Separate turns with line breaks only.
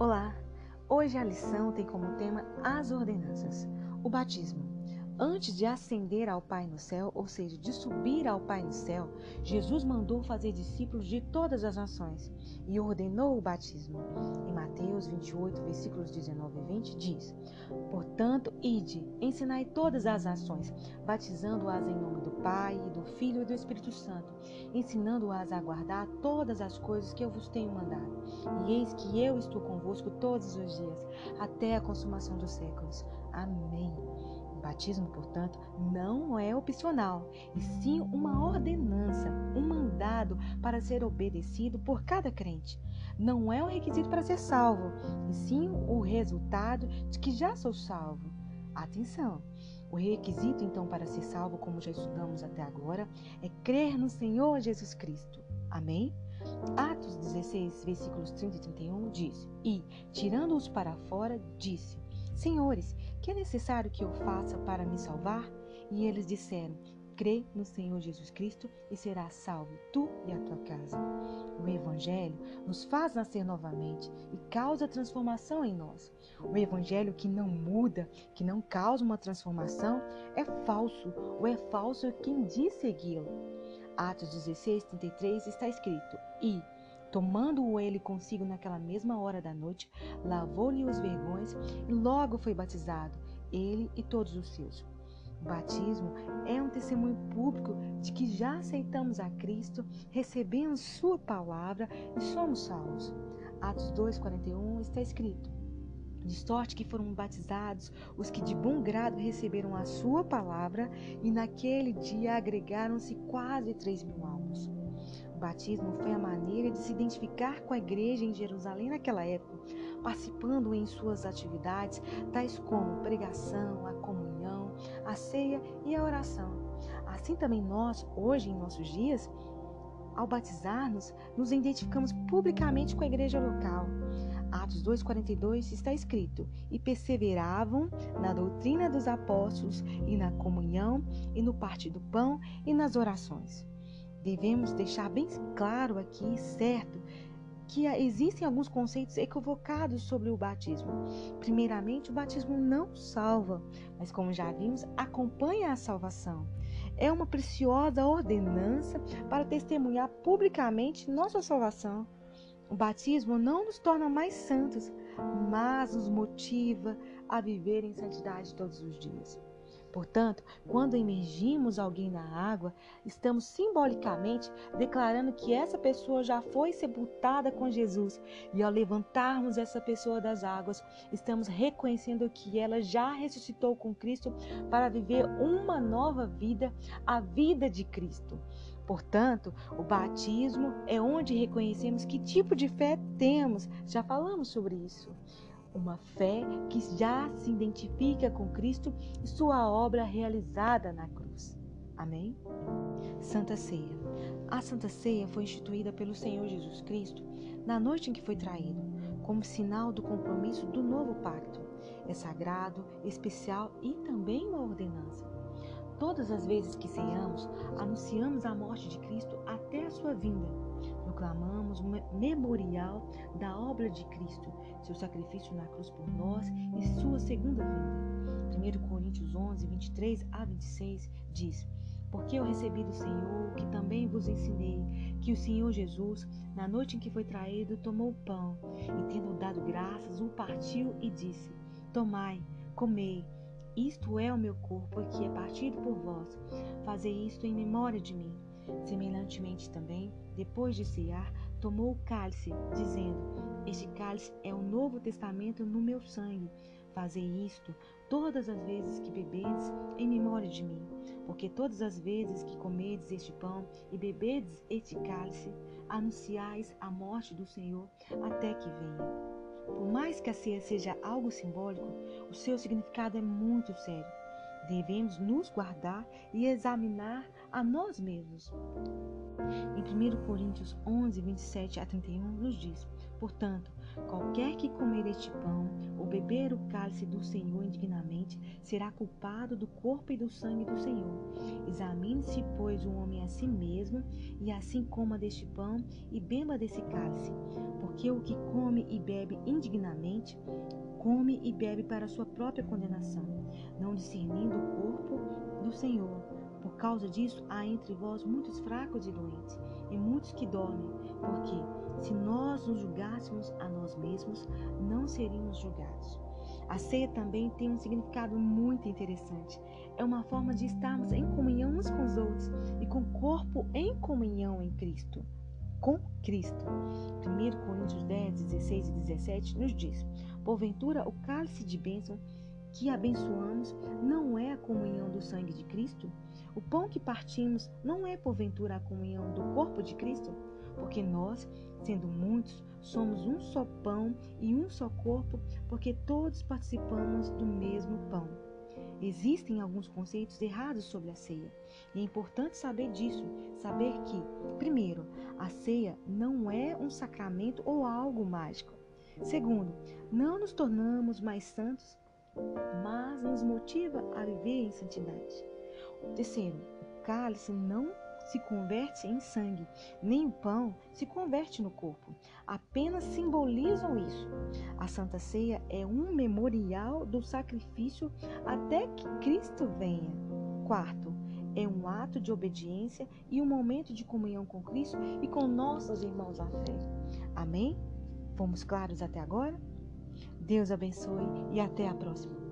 Olá! Hoje a lição tem como tema as ordenanças, o batismo. Antes de ascender ao Pai no céu, ou seja, de subir ao Pai no céu, Jesus mandou fazer discípulos de todas as nações e ordenou o batismo. Em Mateus 28, versículos 19 e 20, diz: Portanto, ide, ensinai todas as nações, batizando-as em nome do Pai, do Filho e do Espírito Santo, ensinando-as a guardar todas as coisas que eu vos tenho mandado. E eis que eu estou convosco todos os dias, até a consumação dos séculos. Amém. Batismo, portanto, não é opcional, e sim uma ordenança, um mandado para ser obedecido por cada crente. Não é um requisito para ser salvo, e sim o resultado de que já sou salvo. Atenção! O requisito, então, para ser salvo, como já estudamos até agora, é crer no Senhor Jesus Cristo. Amém? Atos 16, versículos 30 e 31 diz: E, tirando-os para fora, disse: Senhores, que é necessário que eu faça para me salvar? E eles disseram: Crê no Senhor Jesus Cristo e serás salvo, tu e a tua casa. O Evangelho nos faz nascer novamente e causa transformação em nós. O Evangelho que não muda, que não causa uma transformação, é falso, ou é falso quem diz segui-lo. Atos 16, 33 está escrito: E Tomando-o ele consigo naquela mesma hora da noite, lavou-lhe os vergões e logo foi batizado, ele e todos os seus. O batismo é um testemunho público de que já aceitamos a Cristo, recebemos Sua palavra e somos salvos. Atos 2,41 está escrito: De sorte que foram batizados os que de bom grado receberam a Sua palavra, e naquele dia agregaram-se quase três mil almas. O batismo foi a maneira de se identificar com a igreja em Jerusalém naquela época, participando em suas atividades, tais como pregação, a comunhão, a ceia e a oração. Assim também nós, hoje em nossos dias, ao batizar-nos, nos identificamos publicamente com a igreja local. Atos 2,42 está escrito: E perseveravam na doutrina dos apóstolos, e na comunhão, e no partir do pão, e nas orações. Devemos deixar bem claro aqui, certo, que existem alguns conceitos equivocados sobre o batismo. Primeiramente, o batismo não salva, mas como já vimos, acompanha a salvação. É uma preciosa ordenança para testemunhar publicamente nossa salvação. O batismo não nos torna mais santos, mas nos motiva a viver em santidade todos os dias. Portanto, quando emergimos alguém na água, estamos simbolicamente declarando que essa pessoa já foi sepultada com Jesus. E ao levantarmos essa pessoa das águas, estamos reconhecendo que ela já ressuscitou com Cristo para viver uma nova vida, a vida de Cristo. Portanto, o batismo é onde reconhecemos que tipo de fé temos. Já falamos sobre isso uma fé que já se identifica com Cristo e sua obra realizada na cruz. Amém? Santa Ceia. A Santa Ceia foi instituída pelo Senhor Jesus Cristo na noite em que foi traído, como sinal do compromisso do novo pacto. É sagrado, especial e também uma ordenança. Todas as vezes que ceiamos, anunciamos a morte de Cristo até a sua vinda proclamamos um memorial da obra de Cristo, seu sacrifício na cruz por nós e sua segunda vinda. 1 Coríntios 11, 23 a 26 diz: Porque eu recebi do Senhor, que também vos ensinei, que o Senhor Jesus, na noite em que foi traído, tomou o pão e, tendo dado graças, o partiu e disse: Tomai, comei, isto é o meu corpo que é partido por vós. Fazei isto em memória de mim. Semelhantemente também, depois de cear, tomou o cálice, dizendo: Este cálice é o novo testamento no meu sangue. Fazei isto todas as vezes que bebedes em memória de mim. Porque todas as vezes que comedes este pão e bebedes este cálice, anunciais a morte do Senhor até que venha. Por mais que a ceia seja algo simbólico, o seu significado é muito sério. Devemos nos guardar e examinar a nós mesmos. Em 1 Coríntios 11, 27 a 31, nos diz: Portanto, qualquer que comer este pão ou beber o cálice do Senhor indignamente será culpado do corpo e do sangue do Senhor. Examine-se, pois, o homem a si mesmo, e assim coma deste pão e beba desse cálice. Porque o que come e bebe indignamente come e bebe para sua própria condenação, não discernindo o corpo do Senhor. Por causa disso, há entre vós muitos fracos e doentes, e muitos que dormem, porque se nós nos julgássemos a nós mesmos, não seríamos julgados. A ceia também tem um significado muito interessante. É uma forma de estarmos em comunhão uns com os outros e com o corpo em comunhão em Cristo. Com Cristo. 1 Coríntios 10, 16 e 17 nos diz: Porventura, o cálice de bênção que abençoamos não é a comunhão do sangue de Cristo? O pão que partimos não é, porventura, a comunhão do corpo de Cristo? Porque nós, sendo muitos, somos um só pão e um só corpo, porque todos participamos do mesmo pão. Existem alguns conceitos errados sobre a ceia. E é importante saber disso, saber que, primeiro, a ceia não é um sacramento ou algo mágico. Segundo, não nos tornamos mais santos, mas nos motiva a viver em santidade. Terceiro, o cálice não se converte em sangue, nem o pão se converte no corpo. Apenas simbolizam isso. A Santa Ceia é um memorial do sacrifício até que Cristo venha. Quarto, é um ato de obediência e um momento de comunhão com Cristo e com nossos irmãos à fé. Amém? Fomos claros até agora? Deus abençoe e até a próxima.